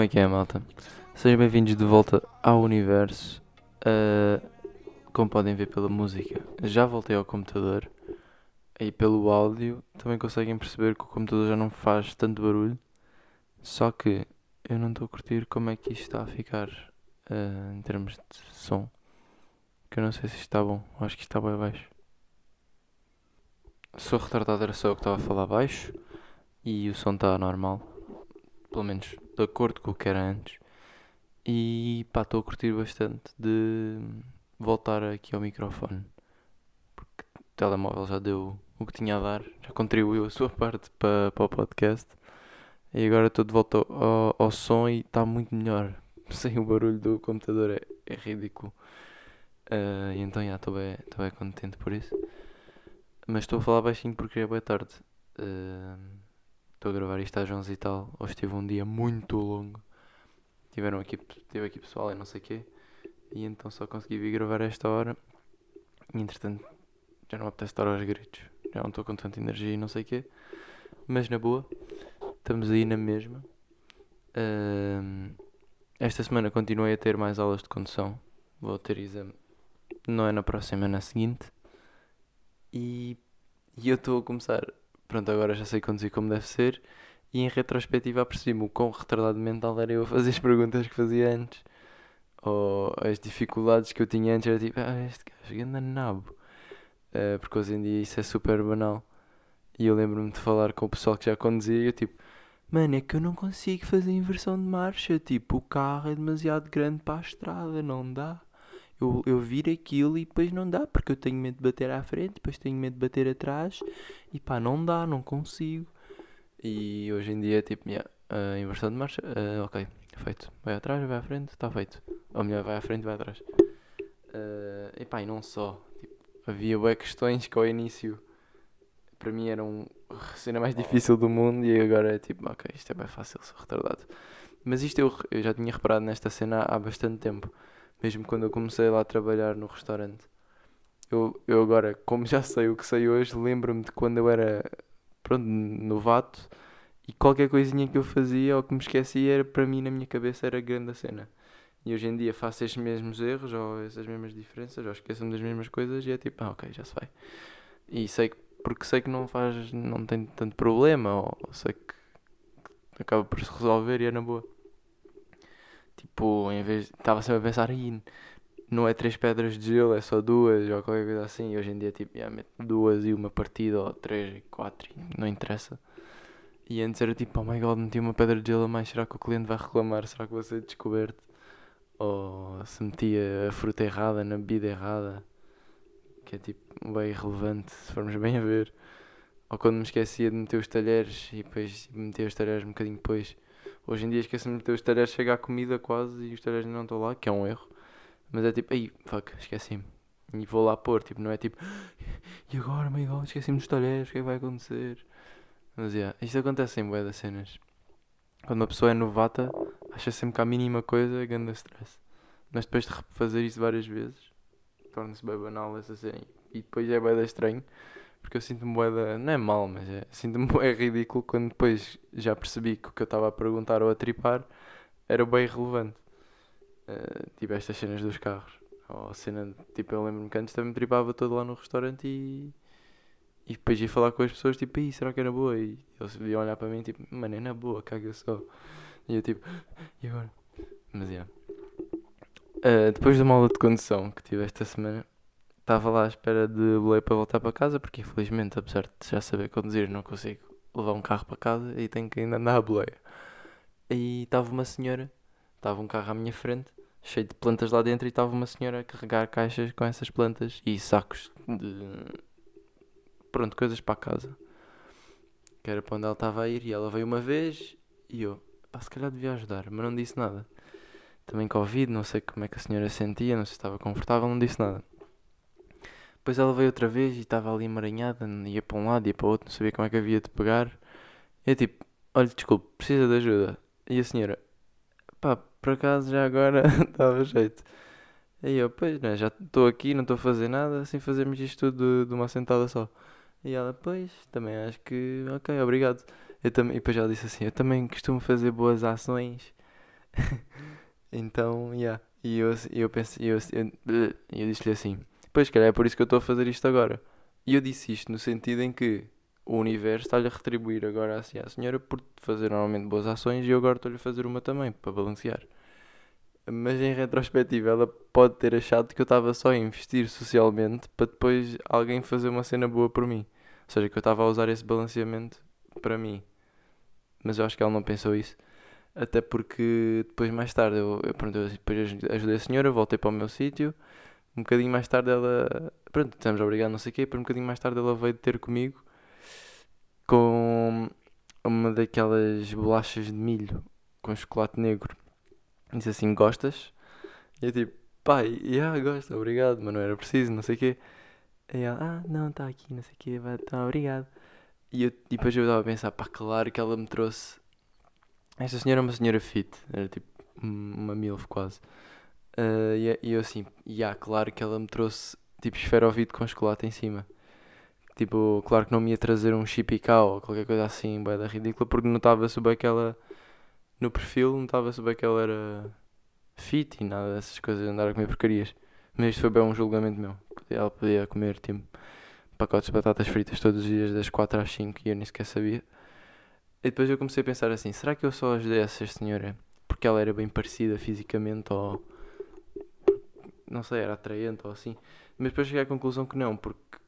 Como é que é, malta? Sejam bem-vindos de volta ao universo. Ah, como podem ver pela música, já voltei ao computador. E pelo áudio também conseguem perceber que o computador já não faz tanto barulho. Só que eu não estou a curtir como é que isto está a ficar ah, em termos de som. Que eu não sei se isto está bom. Acho que isto está bem baixo. Sou retardado, era só eu que estava a falar baixo. E o som está normal. Pelo menos de acordo com o que era antes. E pá, estou a curtir bastante de voltar aqui ao microfone. Porque o telemóvel já deu o que tinha a dar, já contribuiu a sua parte para, para o podcast. E agora estou de volta ao, ao som e está muito melhor. Sem o barulho do computador é, é ridículo. Ah, e então já estou bem, bem contente por isso. Mas estou a falar baixinho porque é boa tarde. Ah, Estou a gravar isto às 11 e tal. Hoje tive um dia muito longo. Tiveram aqui, tive aqui pessoal e não sei o quê. E então só consegui vir gravar esta hora. E entretanto já não apetece estar aos gritos. Já não estou com tanta energia e não sei o quê. Mas na boa, estamos aí na mesma. Ahm, esta semana continuei a ter mais aulas de condução. Vou ter exame. Não é na próxima, é na seguinte. E, e eu estou a começar. Pronto, agora já sei conduzir como deve ser. E em retrospectiva apercebi-me o quão retardado mental era eu a fazer as perguntas que fazia antes. Ou as dificuldades que eu tinha antes era tipo, ah, este gajo anda nabo. Eh, porque hoje em dia isso é super banal. E eu lembro-me de falar com o pessoal que já conduzia e eu tipo, mano, é que eu não consigo fazer inversão de marcha. Tipo, o carro é demasiado grande para a estrada, não dá. Eu, eu viro aquilo e depois não dá, porque eu tenho medo de bater à frente, depois tenho medo de bater atrás. E pá, não dá, não consigo. E hoje em dia, tipo, yeah, a inversão de marcha, ah, ok, feito. Vai atrás, vai à frente, está feito. Ou melhor, vai à frente, vai atrás. Ah, e pá, e não só. Tipo, havia bué questões que ao início para mim eram a cena mais difícil do mundo e agora é tipo, ok, isto é bem fácil, sou retardado. Mas isto eu, eu já tinha reparado nesta cena há bastante tempo. Mesmo quando eu comecei lá a trabalhar no restaurante. Eu, eu agora, como já sei o que sei hoje, lembro-me de quando eu era pronto, novato e qualquer coisinha que eu fazia ou que me esquecia era para mim na minha cabeça era grande a cena. E hoje em dia faço estes mesmos erros ou essas mesmas diferenças ou esqueço-me das mesmas coisas e é tipo, ah, ok, já se vai. E sei que, porque sei que não faz, não tem tanto problema ou sei que acaba por se resolver e é na boa. Tipo, em vez estava sempre a pensar, não é três pedras de gelo, é só duas ou qualquer coisa assim. E hoje em dia, tipo, yeah, duas e uma partida ou três e quatro, e não interessa. E antes era tipo, oh my god, meti uma pedra de gelo a mais, será que o cliente vai reclamar? Será que vou ser descoberto? Ou se metia a fruta errada na bebida errada, que é tipo bem irrelevante, se formos bem a ver. Ou quando me esquecia de meter os talheres e depois meter os talheres um bocadinho depois. Hoje em dia esqueço-me de meter os talheres, chega à comida quase e os talheres não estão lá, que é um erro. Mas é tipo, ei, fuck, esqueci-me. E vou lá pôr, tipo, não é tipo, e agora, my god, esqueci-me dos talheres, o que é que vai acontecer? Mas yeah, isto acontece em bué das cenas. Quando uma pessoa é novata, acha sempre que a mínima coisa é grande stress. Mas depois de fazer isso várias vezes, torna-se bem banal essa cena. E depois é da estranho, porque eu sinto-me da... Não é mal, mas é... Sinto-me bué ridículo quando depois já percebi que o que eu estava a perguntar ou a tripar era bem irrelevante. Uh, tipo estas cenas dos carros. Ou a cena, tipo, eu lembro-me que antes também me tripava todo lá no restaurante e... E depois ia falar com as pessoas, tipo, aí, será que era boa? E eles iam olhar para mim, tipo, mano, é na boa, caga só. E eu, tipo, e agora? Mas, yeah. Uh, depois de uma aula de condução que tive esta semana, estava lá à espera de boleia para voltar para casa, porque infelizmente, apesar de já saber conduzir, não consigo levar um carro para casa e tenho que ainda andar a boleia. E estava uma senhora, estava um carro à minha frente, cheio de plantas lá dentro, e estava uma senhora a carregar caixas com essas plantas e sacos de. Pronto, coisas para casa. Que era para onde ela estava a ir, e ela veio uma vez e eu, pá, se calhar devia ajudar, mas não disse nada. Também Covid, não sei como é que a senhora sentia, não sei se estava confortável, não disse nada. Depois ela veio outra vez e estava ali emaranhada, ia para um lado, ia para o outro, não sabia como é que havia de pegar. Eu tipo, olha, desculpe, precisa de ajuda. E a senhora, pá, por acaso já agora dava jeito. E eu, pois, né, já estou aqui, não estou a fazer nada, assim fazemos isto tudo de, de uma sentada só. E ela, pois, também acho que, ok, obrigado. Eu também, e depois ela disse assim, eu também costumo fazer boas ações. então, yeah. E eu, eu pensei, eu, eu, eu disse-lhe assim, pois, calhar é por isso que eu estou a fazer isto agora. E eu disse isto no sentido em que o universo está-lhe a retribuir agora assim à senhora por fazer normalmente boas ações e eu agora estou-lhe a fazer uma também, para balancear. Mas em retrospectiva, ela pode ter achado que eu estava só a investir socialmente para depois alguém fazer uma cena boa por mim. Ou seja, que eu estava a usar esse balanceamento para mim. Mas eu acho que ela não pensou isso. Até porque depois, mais tarde, eu, eu, pronto, eu depois ajudei a senhora, voltei para o meu sítio. Um bocadinho mais tarde ela. Pronto, estamos obrigado, não sei o quê. Depois, um bocadinho mais tarde, ela veio ter comigo com uma daquelas bolachas de milho com chocolate negro. Diz assim: Gostas? E eu tipo: Pai, yeah, gosto, obrigado, mas não era preciso, não sei o quê. E ela: Ah, não, está aqui, não sei o quê, vai, tá, obrigado. E, eu, e depois eu estava a pensar: Pá, claro que ela me trouxe. Esta senhora é uma senhora fit, era tipo uma milf quase. Uh, e, e, eu assim: Yeah, claro que ela me trouxe tipo esferovite com chocolate em cima. Tipo, claro que não me ia trazer um chipicau ou qualquer coisa assim, da ridícula, porque notava-se bem que ela no perfil notava-se bem que ela era fit e nada dessas coisas andar a comer porcarias. Mas isto foi bem um julgamento meu. Ela podia comer tipo pacotes de batatas fritas todos os dias das 4 às 5 e eu nem sequer sabia. E depois eu comecei a pensar assim, será que eu só ajudei essa senhora porque ela era bem parecida fisicamente ou não sei, era atraente ou assim. Mas depois cheguei à conclusão que não, porque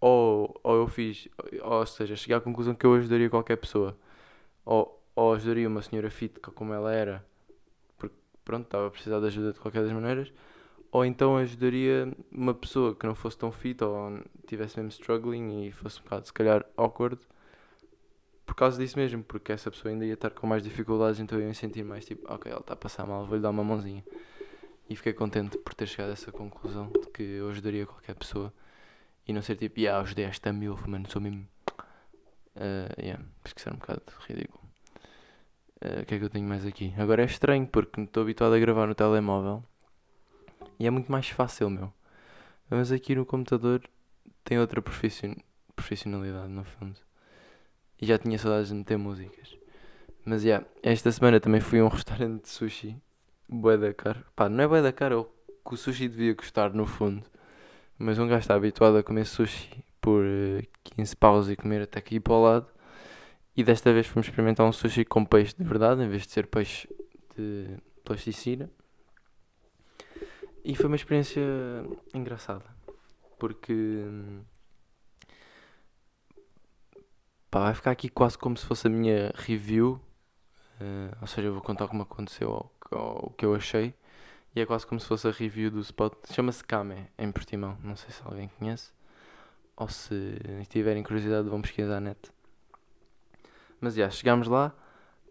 ou, ou eu fiz, ou seja, cheguei à conclusão que eu ajudaria qualquer pessoa. Ou, ou ajudaria uma senhora fit como ela era, porque pronto, estava a precisar de ajuda de qualquer das maneiras, ou então ajudaria uma pessoa que não fosse tão fit ou tivesse mesmo struggling e fosse um bocado, se calhar, awkward, por causa disso mesmo, porque essa pessoa ainda ia estar com mais dificuldades, então eu ia sentir mais tipo, ok, ela está a passar mal, vou-lhe dar uma mãozinha. E fiquei contente por ter chegado a essa conclusão de que eu ajudaria qualquer pessoa e não ser tipo, yeah, ajudei esta milf, mano, sou mesmo. Uh, yeah, pesquisar um bocado ridículo. Eh, o que é que eu tenho mais aqui? Agora é estranho porque estou habituado a gravar no telemóvel e é muito mais fácil, meu. Mas aqui no computador tem outra profission profissionalidade, no fundo. E já tinha saudades de meter músicas. Mas, yeah, esta semana também fui a um restaurante de sushi. Bué da caro. Pá, não é bué da caro, é o que o sushi devia custar, no fundo. Mas um gajo está habituado a comer sushi por 15 eh, paus e comer até aqui para o lado. E desta vez fomos experimentar um sushi com peixe de verdade, em vez de ser peixe de plasticina. E foi uma experiência engraçada. Porque. Pá, vai ficar aqui quase como se fosse a minha review. Uh, ou seja, eu vou contar como aconteceu ou o que eu achei. E é quase como se fosse a review do spot. Chama-se Kame, em Portimão. Não sei se alguém conhece. Ou se tiverem curiosidade, vão pesquisar na net. Mas já, chegámos lá,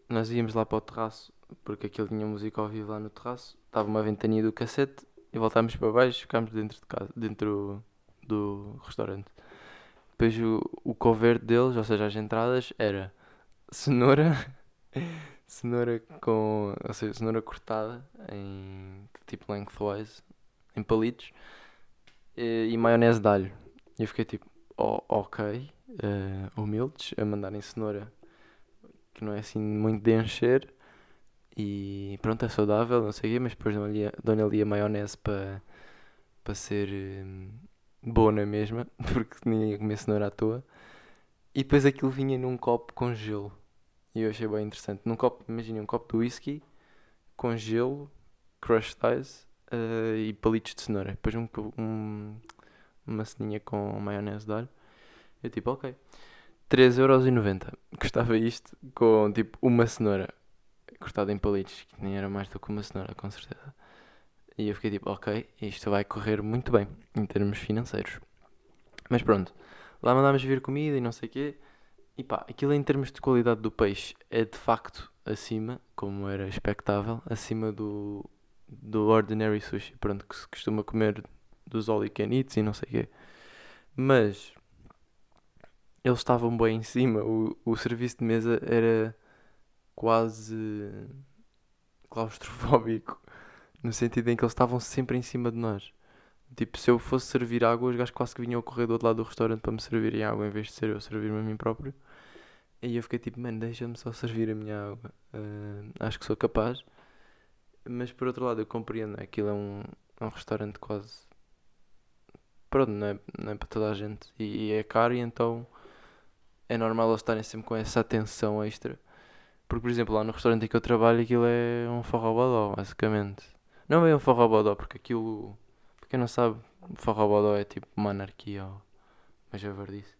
nós íamos lá para o terraço, porque aquilo tinha música ao vivo lá no terraço, estava uma ventania do cassete e voltámos para baixo e ficámos dentro de casa, dentro do restaurante. Depois o, o cover deles, ou seja, as entradas, era cenoura, cenoura com, ou seja, cenoura cortada em tipo lengthwise, em palitos, e, e maionese de alho. E eu fiquei tipo, oh, ok, uh, humildes, a mandarem cenoura que não é assim muito de encher e pronto, é saudável, não sei o quê, mas depois dou ali a maionese para para ser hum, boa na mesma, porque ninguém ia comer cenoura à toa. E depois aquilo vinha num copo com gelo. E eu achei bem interessante. Num copo, imagina, um copo de whisky com gelo, crushed ice uh, e palitos de cenoura. Depois um, um, uma ceninha com maionese de alho. Eu tipo, ok. 3,90€. Custava isto com tipo uma cenoura cortada em palitos, que nem era mais do que uma cenoura, com certeza. E eu fiquei tipo, ok, isto vai correr muito bem em termos financeiros. Mas pronto, lá mandámos vir comida e não sei o quê. E pá, aquilo em termos de qualidade do peixe é de facto acima, como era expectável, acima do, do ordinary sushi, pronto, que se costuma comer dos all you can eats e não sei o quê. Mas eles estavam bem em cima. O, o serviço de mesa era quase claustrofóbico, no sentido em que eles estavam sempre em cima de nós. Tipo, se eu fosse servir água, os gajos quase que vinham a correr do outro lado do restaurante para me servirem água em vez de ser eu servir-me a mim próprio. E eu fiquei tipo, mano, deixa-me só servir a minha água. Uh, acho que sou capaz. Mas por outro lado, eu compreendo, né? aquilo é um, é um restaurante quase. Pronto, não é, não é para toda a gente. E, e é caro, e então é normal eles estarem sempre com essa atenção extra. Porque, por exemplo, lá no restaurante em que eu trabalho, aquilo é um forrobodó, basicamente. Não é um forrobodó, porque aquilo. Quem não sabe, forrobodó é tipo uma anarquia ou uma javardice.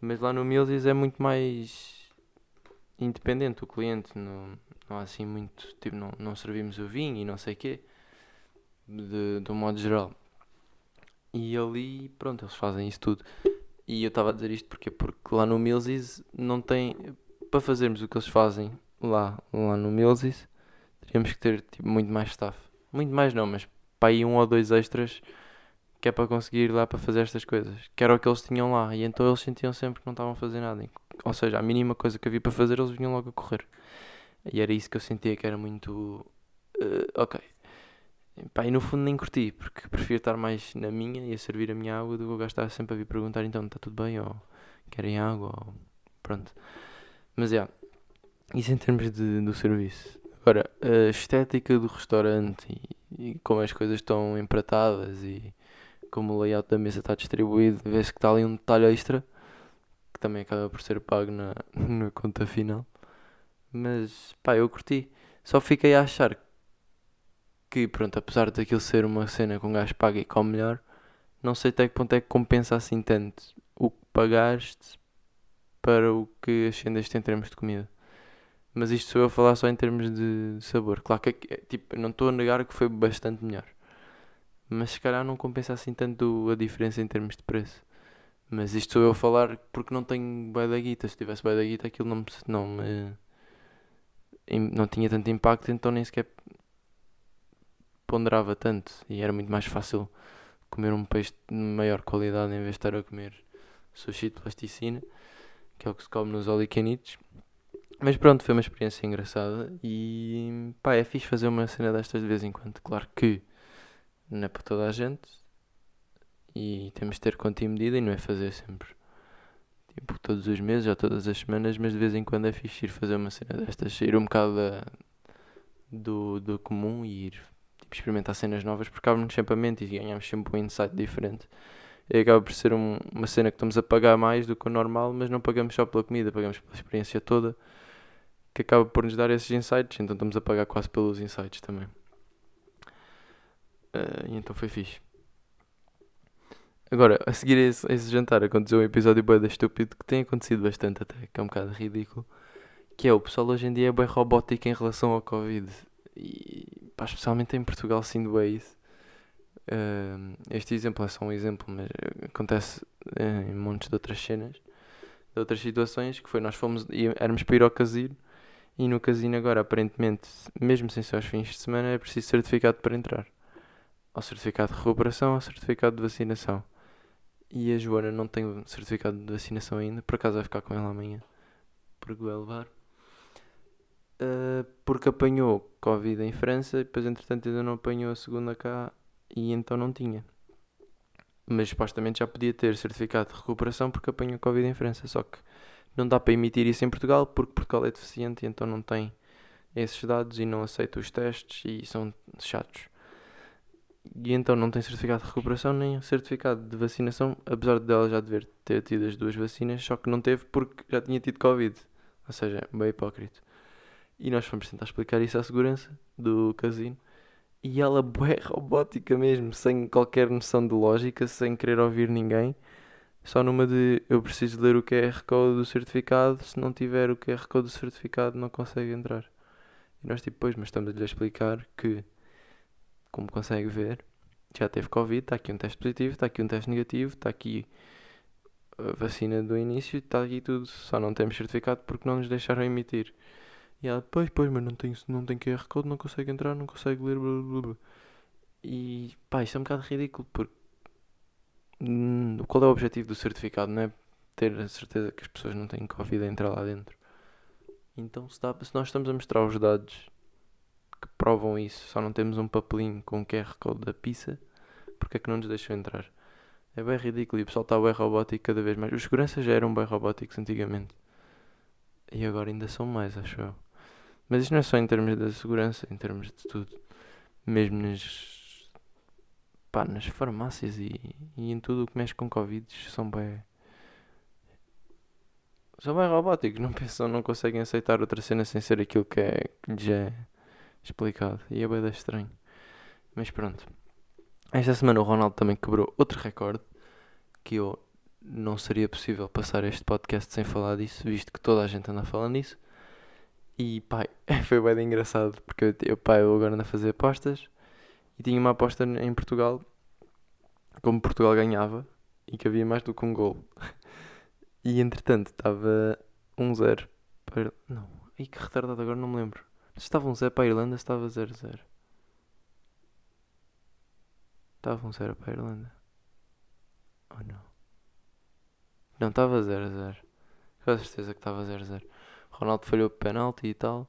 Mas lá no Mills é muito mais independente o cliente. Não, não há assim muito. Tipo, não, não servimos o vinho e não sei o quê. De, de um modo geral. E ali, pronto, eles fazem isso tudo. E eu estava a dizer isto porque, porque lá no Millsies não tem. Para fazermos o que eles fazem lá, lá no Millsies, teríamos que ter tipo, muito mais staff. Muito mais não, mas para aí um ou dois extras que é para conseguir ir lá para fazer estas coisas. Que era o que eles tinham lá. E então eles sentiam sempre que não estavam a fazer nada. Ou seja, a mínima coisa que havia para fazer, eles vinham logo a correr. E era isso que eu sentia que era muito. Uh, ok. Pá, e no fundo nem curti, porque prefiro estar mais na minha e a servir a minha água do que eu gastar sempre a vir perguntar então está tudo bem ou querem água ou pronto. Mas é, yeah, isso em termos de, do serviço. Agora, a estética do restaurante e, e como as coisas estão empratadas e como o layout da mesa está distribuído, vê-se que está ali um detalhe extra que também acaba por ser pago na, na conta final. Mas pá, eu curti. Só fiquei a achar que, pronto, apesar daquilo ser uma cena com um gajo paga e come melhor, não sei até que ponto é que compensa assim tanto o que pagaste para o que ascendeste em termos de comida. Mas isto sou eu a falar só em termos de sabor. Claro que é, tipo, não estou a negar que foi bastante melhor. Mas se calhar não compensa assim tanto a diferença em termos de preço. Mas isto sou eu a falar porque não tenho bué da guita. Se tivesse bué da guita aquilo não não me não tinha tanto impacto, então nem sequer ponderava tanto e era muito mais fácil comer um peixe de maior qualidade em vez de estar a comer sushi de plasticina, que é o que se come nos olicanitos. Mas pronto, foi uma experiência engraçada e pá, é fixe fazer uma cena destas de vez em quando. Claro que não é para toda a gente e temos de ter conta e medida e não é fazer sempre tipo todos os meses ou todas as semanas, mas de vez em quando é fixe ir fazer uma cena destas, ir um bocado da, do, do comum e ir tipo, experimentar cenas novas porque abre-nos sempre a mente e ganhamos sempre um insight diferente. E acaba por ser um, uma cena que estamos a pagar mais do que o normal, mas não pagamos só pela comida, pagamos pela experiência toda, que acaba por nos dar esses insights, então estamos a pagar quase pelos insights também. Uh, e então foi fixe. Agora, a seguir a esse, a esse jantar aconteceu um episódio bem estúpido que tem acontecido bastante até, que é um bocado ridículo, que é o pessoal hoje em dia é bem robótico em relação ao Covid. E pá, especialmente em Portugal sinto bem isso. Uh, este exemplo é só um exemplo, mas acontece uh, em montes de outras cenas, de outras situações, que foi nós fomos, éramos para ir ao casino e no casino agora aparentemente, mesmo sem ser aos fins de semana, é preciso certificado para entrar. Ou certificado de recuperação ou certificado de vacinação. E a Joana não tem certificado de vacinação ainda, por acaso vai ficar com ela amanhã, porque vai levar. Uh, porque apanhou Covid em França e depois entretanto ainda não apanhou a segunda cá e então não tinha. Mas supostamente já podia ter certificado de recuperação porque apanhou Covid em França, só que não dá para emitir isso em Portugal porque Portugal é deficiente e então não tem esses dados e não aceita os testes e são chatos e então não tem certificado de recuperação nem certificado de vacinação, apesar dela já dever ter tido as duas vacinas, só que não teve porque já tinha tido Covid. Ou seja, bem hipócrita. E nós fomos tentar explicar isso à segurança do casino. E ela, bué robótica mesmo, sem qualquer noção de lógica, sem querer ouvir ninguém. Só numa de eu preciso ler o QR Code do certificado, se não tiver o QR Code do certificado não consegue entrar. E nós tipo, pois, mas estamos a lhe explicar que como consegue ver, já teve Covid, está aqui um teste positivo, está aqui um teste negativo, está aqui a vacina do início, está aqui tudo, só não temos certificado porque não nos deixaram emitir. E ela, pois, pois, mas não tem, não tem QR Code, não consegue entrar, não consegue ler, blá blá blá. E pá, isto é um bocado ridículo porque qual é o objetivo do certificado? Não é ter a certeza que as pessoas não têm Covid a entrar lá dentro. Então, se, dá, se nós estamos a mostrar os dados que provam isso. Só não temos um papelinho com o QR Code da pizza. porque é que não nos deixam entrar. É bem ridículo e o pessoal está bem robótico cada vez mais. Os seguranças já eram bem robóticos antigamente. E agora ainda são mais, acho eu. Mas isto não é só em termos da segurança, em termos de tudo. Mesmo nas, pá, nas farmácias e, e em tudo o que mexe com Covid são bem. São bem robóticos, não pensam, não conseguem aceitar outra cena sem ser aquilo que, é, que lhes é explicado. E é bem estranho. Mas pronto. Esta semana o Ronaldo também quebrou outro recorde que eu não seria possível passar este podcast sem falar disso, visto que toda a gente anda falando disso. E pai, foi bem engraçado porque eu, pai, eu agora ando a fazer apostas e tinha uma aposta em Portugal, como Portugal ganhava e que havia mais do que um gol. E entretanto estava 1-0 um para. Não, e que retardado agora não me lembro. Se estava 1-0 um para a Irlanda, estava 0-0. Estava 1-0 um para a Irlanda. Oh não. Não, estava 0-0. Com certeza que estava 0-0. Ronaldo falhou o penalti e tal.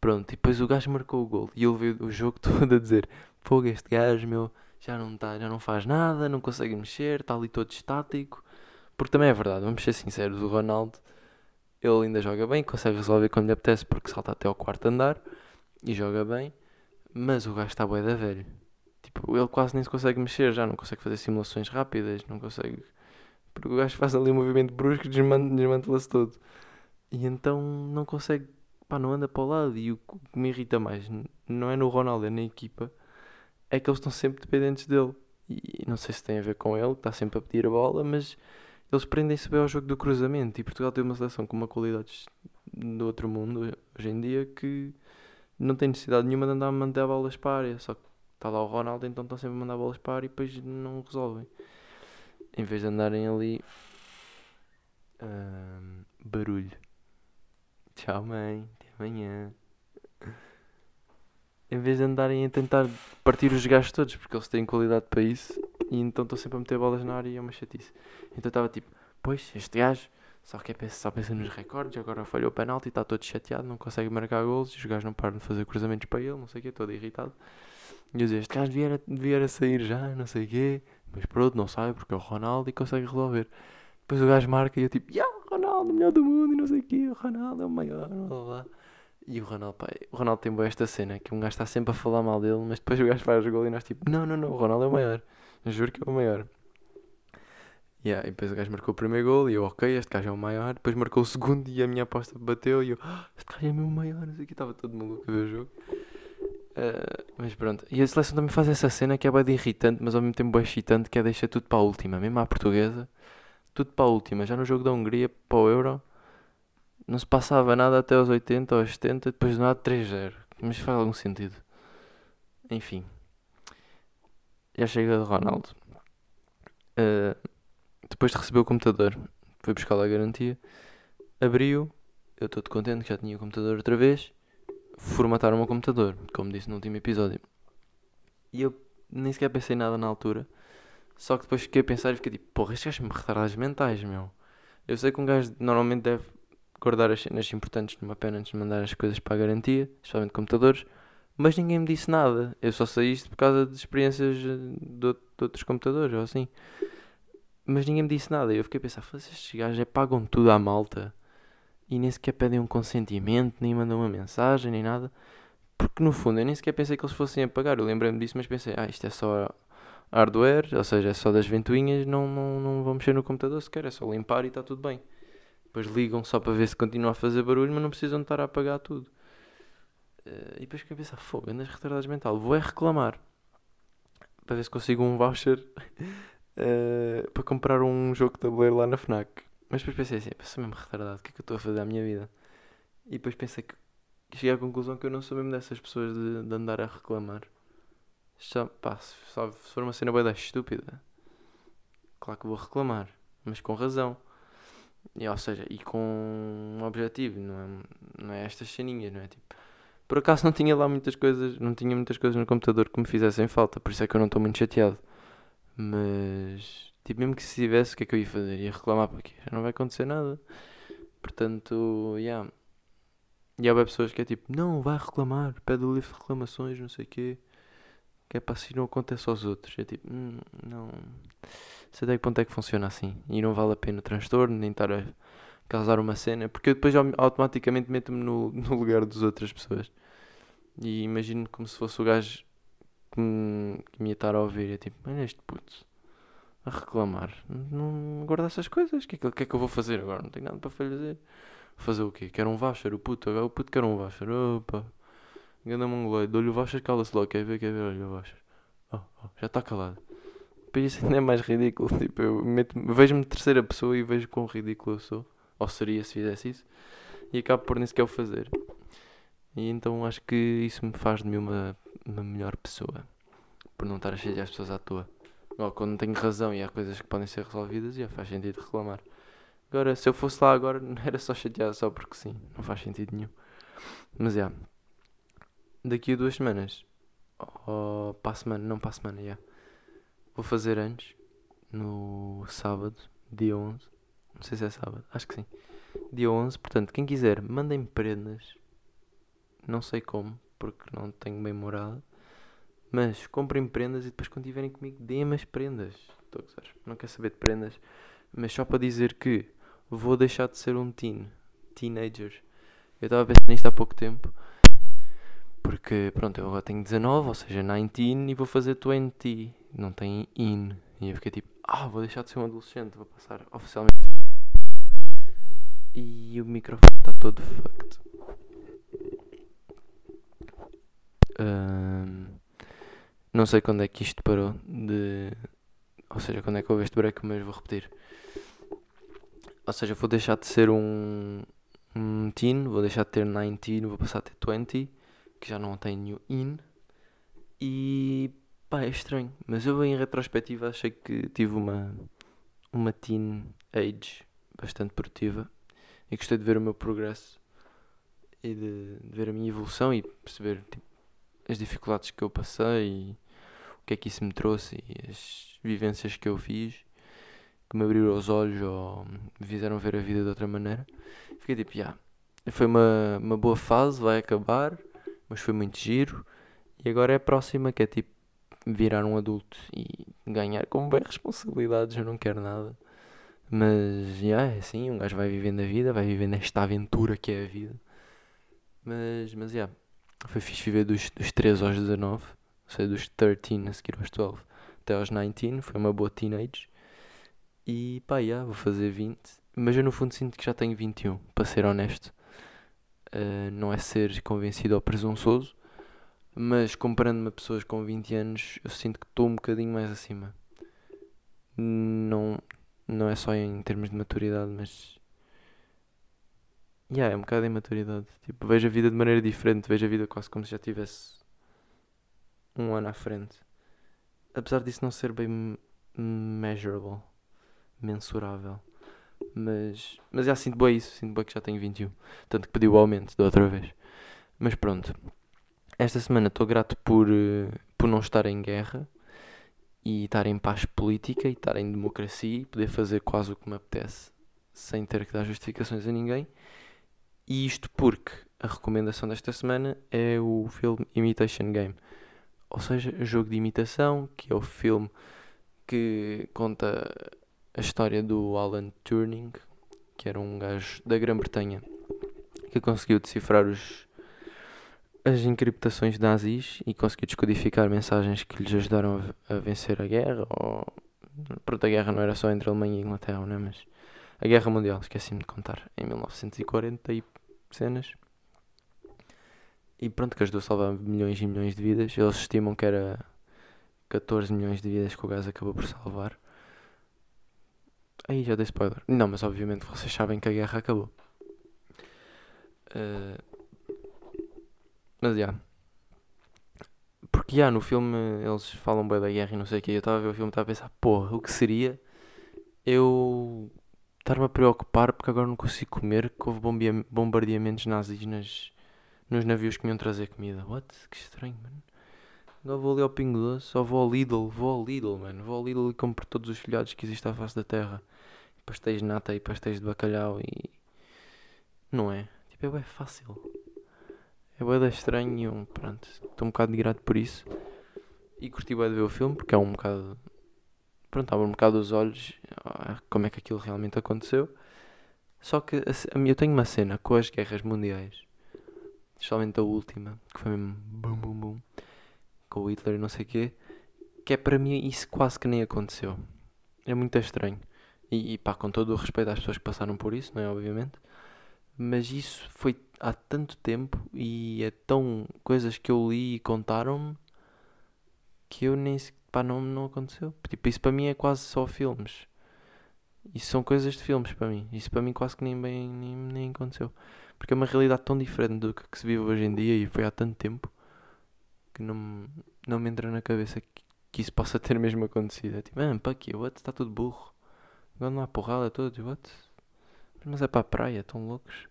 Pronto, e depois o gajo marcou o gol. E ele veio o jogo todo a dizer: Fogo, este gajo, meu, já não, tá, já não faz nada, não consegue mexer, está ali todo estático. Porque também é verdade, vamos ser sinceros: o Ronaldo, ele ainda joga bem, consegue resolver quando lhe apetece, porque salta até ao quarto andar e joga bem. Mas o gajo está bué da velho. Tipo, ele quase nem se consegue mexer já, não consegue fazer simulações rápidas, não consegue. Porque o gajo faz ali um movimento brusco e desmantela-se todo. E então não consegue, pá, não anda para o lado. E o que me irrita mais não é no Ronaldo, é na equipa, é que eles estão sempre dependentes dele. E não sei se tem a ver com ele, está sempre a pedir a bola, mas eles prendem-se bem ao jogo do cruzamento. E Portugal tem uma seleção com uma qualidade do outro mundo hoje em dia que não tem necessidade nenhuma de andar a mandar bolas para a. Só que está lá o Ronaldo, então estão sempre a mandar bolas para a e depois não resolvem. Em vez de andarem ali. Hum, barulho. Tchau, mãe. Até amanhã. Em vez de andarem a tentar partir os gajos todos, porque eles têm qualidade para isso, e então estão sempre a meter bolas na área e é uma chatice. Então estava tipo, pois, este gajo só, quer pensar, só pensa nos recordes, agora falhou o penalti, está todo chateado, não consegue marcar gols, e os gajos não param de fazer cruzamentos para ele, não sei o quê, todo irritado. E eu dizia, este gajo devia, devia sair já, não sei o quê, mas pronto, não sai porque é o Ronaldo e consegue resolver. Depois o gajo marca e eu tipo, yeah, Ronaldo, melhor do mundo e não sei o quê, o Ronaldo é o maior, blá blá. E o Ronaldo, pá, o Ronaldo tem boa esta cena, que um gajo está sempre a falar mal dele, mas depois o gajo faz o gol e nós tipo, não, não, não, o Ronaldo é o maior. Juro que é o maior. Yeah, e depois o gajo marcou o primeiro gol e eu, ok, este gajo é o maior. Depois marcou o segundo e a minha aposta bateu e eu, ah, este gajo é mesmo maior, não estava todo maluco a ver o jogo. Uh, mas pronto, e a seleção também faz essa cena que é bem irritante, mas ao mesmo tempo bem excitante, que é deixar tudo para a última, mesmo à portuguesa, tudo para a última. Já no jogo da Hungria, para o Euro, não se passava nada até aos 80 ou aos 70, depois do nada 3-0. Mas faz algum sentido. Enfim. Já chega de Ronaldo. Uh, depois de receber o computador, foi buscar lá a garantia. Abriu. Eu estou contente que já tinha o computador outra vez. Formataram o meu computador, como disse no último episódio. E eu nem sequer pensei nada na altura. Só que depois fiquei a pensar e fiquei tipo, porra, estes gajos me retardados mentais, meu. Eu sei que um gajo normalmente deve guardar as cenas importantes numa pena antes de mandar as coisas para a garantia, especialmente computadores. Mas ninguém me disse nada. Eu só sei isto por causa de experiências de, de outros computadores ou assim. Mas ninguém me disse nada. Eu fiquei a pensar: estes gajos é, pagam tudo à malta e nem sequer pedem um consentimento, nem mandam uma mensagem, nem nada. Porque no fundo eu nem sequer pensei que eles fossem a pagar. Eu lembrei-me disso, mas pensei: ah, isto é só hardware, ou seja, é só das ventoinhas, não, não, não vou mexer no computador sequer, é só limpar e está tudo bem. Depois ligam só para ver se continua a fazer barulho, mas não precisam estar a apagar tudo. Uh, e depois fiquei a pensar, fogo, andas retardados mental, vou é reclamar. Para ver se consigo um voucher uh, para comprar um jogo de tabuleiro lá na FNAC. Mas depois pensei assim, sou mesmo retardado, o que é que eu estou a fazer à minha vida? E depois pensei que cheguei à conclusão que eu não sou mesmo dessas pessoas de, de andar a reclamar. Só, pá, se, se for uma cena bem estúpida, claro que vou reclamar, mas com razão. E, ou seja, e com um objetivo, não é, não é estas ceninhas, não é? Tipo, por acaso não tinha lá muitas coisas, não tinha muitas coisas no computador que me fizessem falta, por isso é que eu não estou muito chateado. Mas, tipo, mesmo que se tivesse, o que é que eu ia fazer? Ia reclamar para quê? Já não vai acontecer nada. Portanto. Yeah. E há pessoas que é tipo, não, vai reclamar, pede o livro de reclamações, não sei o quê. Que é para assim não aconteça aos outros. É tipo, hum, não. Sei até que ponto é que funciona assim. E não vale a pena o transtorno, nem estar a causar uma cena. Porque eu depois au- automaticamente meto-me no, no lugar das outras pessoas. E imagino como se fosse o gajo que me, que me ia estar a ouvir. É tipo, olha este puto. A reclamar. Não, guarda essas coisas. O que, é que, que é que eu vou fazer agora? Não tenho nada para fazer. Fazer o quê? Quero um voucher, o puto. Agora o puto quer um voucher. Opa. Ganda mongoloide. Dou-lhe o voucher, cala-se logo. Quer ver, quer ver? Olha o voucher. Oh, oh, já está calado. Depois isso ainda é mais ridículo. Tipo, eu vejo-me terceira pessoa e vejo quão ridículo eu sou. Ou seria se fizesse isso. E acabo por nem sequer o fazer. E então acho que isso me faz de mim uma, uma melhor pessoa. Por não estar a chatear as pessoas à toa. Ou quando tenho razão e há coisas que podem ser resolvidas, já faz sentido reclamar. Agora, se eu fosse lá agora, não era só chatear só porque sim. Não faz sentido nenhum. Mas já. Daqui a duas semanas. Ou para a semana, não para a semana, já. Vou fazer antes. No sábado, dia 11. Não sei se é sábado, acho que sim. Dia 11, portanto, quem quiser, mandem prendas. Não sei como, porque não tenho bem morada. Mas comprem prendas e depois quando estiverem comigo, deem-me as prendas. Estou a. Não quero saber de prendas. Mas só para dizer que vou deixar de ser um teen. Teenager. Eu estava a pensar nisto há pouco tempo. Porque, pronto, eu agora tenho 19, ou seja, 19 e vou fazer 20. Não tem in. E eu fiquei tipo, ah, vou deixar de ser um adolescente, vou passar oficialmente. E o microfone está todo fucked. Ahm, não sei quando é que isto parou de. Ou seja, quando é que houve este break, mas vou repetir. Ou seja, vou deixar de ser um, um teen, vou deixar de ter 19, vou passar a ter 20, que já não tenho in. E pá, é estranho. Mas eu em retrospectiva achei que tive uma, uma teen age bastante produtiva e gostei de ver o meu progresso e de, de ver a minha evolução e perceber tipo, as dificuldades que eu passei e o que é que isso me trouxe e as vivências que eu fiz que me abriram os olhos ou me fizeram ver a vida de outra maneira. Fiquei tipo, já, foi uma, uma boa fase, vai acabar, mas foi muito giro. E agora é a próxima, que é tipo virar um adulto e ganhar com bem responsabilidades, eu não quero nada. Mas, já, é assim, um gajo vai vivendo a vida, vai vivendo esta aventura que é a vida. Mas, mas, já, foi fixe viver dos, dos 13 aos 19, ou seja, dos 13 a seguir aos 12 até aos 19, foi uma boa teenage. E pá, já, vou fazer 20. Mas eu no fundo sinto que já tenho 21, para ser honesto. Uh, não é ser convencido ou presunçoso, mas comparando-me a pessoas com 20 anos, eu sinto que estou um bocadinho mais acima. Não, não é só em termos de maturidade, mas. Yeah, é um bocado em maturidade. Tipo, vejo a vida de maneira diferente, vejo a vida quase como se já tivesse um ano à frente. Apesar disso não ser bem measurable mensurável. Mas, mas já sinto bem isso, sinto bem que já tenho 21. Tanto que pedi o aumento da outra vez. Mas pronto. Esta semana estou grato por, eh, por não estar em guerra e estar em paz política e estar em democracia e poder fazer quase o que me apetece sem ter que dar justificações a ninguém. E isto porque a recomendação desta semana é o filme Imitation Game. Ou seja, jogo de imitação, que é o filme que conta a história do Alan Turing, que era um gajo da Grã-Bretanha que conseguiu decifrar os, as encriptações nazis e conseguiu descodificar mensagens que lhes ajudaram a, vencer a guerra. Ou, pronto, a guerra não era só entre Alemanha e Inglaterra, né? mas a Guerra Mundial, esqueci-me de contar, em 1940 e cenas. E pronto, que ajudou a salvar milhões e milhões de vidas. Eles estimam que era 14 milhões de vidas que o gajo acabou por salvar. Aí já dei spoiler. Não, mas obviamente vocês sabem que a guerra acabou. Uh, mas já. Porque já no filme eles falam bem da guerra e não sei o que. Eu estava a ver o filme e estava a pensar, porra, o que seria eu estar-me a preocupar porque agora não consigo comer que houve bombardeamentos nazis nas, nos navios que me iam trazer comida. What? Que estranho, mano. Agora vou ali ao Pingo Doce, só vou ao Lidl, vou ao Lidl, mano. Vou ao Lidl e compro todos os folhados que existem à face da terra. Pastéis de nata e pastéis de bacalhau e... Não é? Tipo, é fácil. É bem estranho pronto, estou um bocado de por isso. E curti bem de ver o filme porque é um bocado. Pronto, abre um bocado os olhos a como é que aquilo realmente aconteceu. Só que eu tenho uma cena com as guerras mundiais, especialmente a última, que foi mesmo bum bum bum, com o Hitler e não sei o quê, que é para mim isso quase que nem aconteceu. É muito estranho. E, e pá, com todo o respeito às pessoas que passaram por isso, não é? Obviamente. Mas isso foi há tanto tempo e é tão coisas que eu li e contaram-me que eu nem pá, não, não aconteceu. Tipo, isso para mim é quase só filmes. Isso são coisas de filmes para mim. Isso para mim quase que nem bem nem, nem aconteceu. Porque é uma realidade tão diferente do que, que se vive hoje em dia e foi há tanto tempo que não, não me entra na cabeça que, que isso possa ter mesmo acontecido. É tipo, ah, para quê? What? Está tudo burro. Agora não há porrada todos, what? Mas é para a praia, tão loucos.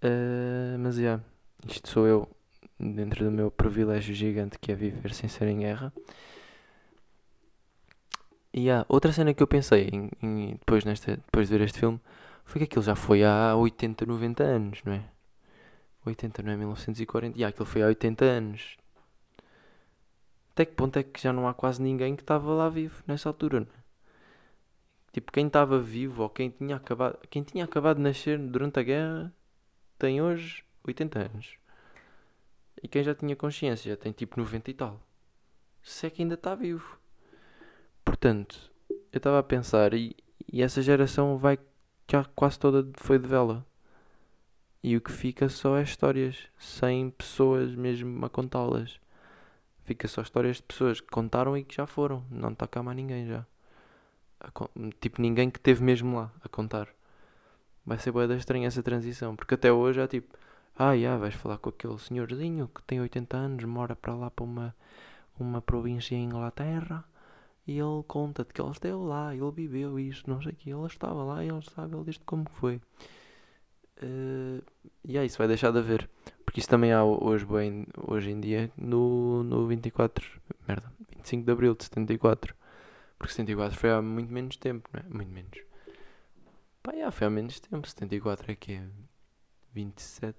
Ah, mas é, isto sou eu dentro do meu privilégio gigante que é viver sem ser em guerra. E há outra cena que eu pensei em, em- depois, nesta, depois de ver este filme foi que aquilo já foi há 80, 90 anos, não é? 80 não é 1940? E aquilo foi há 80 anos. Até que ponto é que já não há quase ninguém que estava lá vivo nessa altura, não é? Tipo, quem estava vivo ou quem tinha acabado, quem tinha acabado de nascer durante a guerra tem hoje 80 anos. E quem já tinha consciência tem tipo 90 e tal. Se é que ainda está vivo. Portanto, eu estava a pensar e, e essa geração vai já quase toda foi de vela. E o que fica só é histórias, sem pessoas mesmo a contá-las. Fica só histórias de pessoas que contaram e que já foram. Não está cá mais ninguém já. Tipo, ninguém que teve mesmo lá a contar. Vai ser boa estranha essa transição. Porque até hoje é tipo, ah, já, vais falar com aquele senhorzinho que tem 80 anos, mora para lá para uma, uma província em Inglaterra. E ele conta-te que ele esteve lá, ele viveu isto, não sei o que, ele estava lá e ele sabe, ele diz-te como foi. Eh, e é isso, vai deixar de haver. Porque isso também há hoje, bem, hoje em dia no, no 24, merda, 25 de Abril de 74. Porque 74 foi há muito menos tempo, não é? Muito menos. Pá, já, foi há menos tempo. 74 é que é 27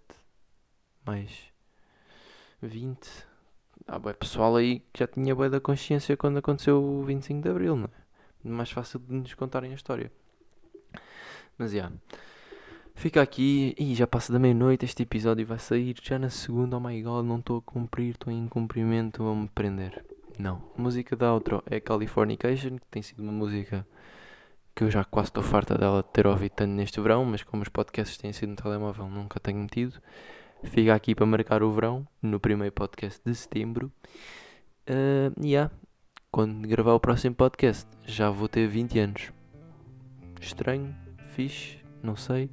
mais 20. Há bué pessoal aí que já tinha bué da consciência quando aconteceu o 25 de Abril, não é? Mais fácil de nos contarem a história. Mas já. Fica aqui. Ih, já passa da meia-noite. Este episódio vai sair já na segunda. Oh my god, não estou a cumprir, estou em cumprimento. Vou-me prender. Não. A música da outro é Californication, que tem sido uma música que eu já quase estou farta dela de ter ouvido tanto neste verão, mas como os podcasts têm sido no telemóvel, nunca tenho metido. Fica aqui para marcar o verão, no primeiro podcast de setembro. Uh, e yeah, quando gravar o próximo podcast, já vou ter 20 anos. Estranho, fixe, não sei.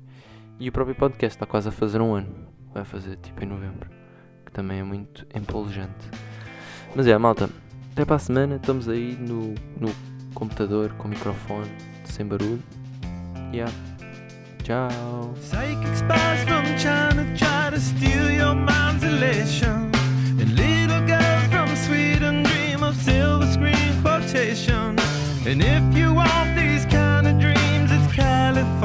E o próprio podcast está quase a fazer um ano. Vai fazer tipo em novembro. Que também é muito empolgante. Mas é, malta. Até para a semana. Estamos aí no, no computador com microfone, sem barulho. Yeah. Tchau. Psychic spies from China try to steal your mind's elation. And little girls from Sweden dream of silver screen quotation. And if you want these kind of dreams, it's Californication.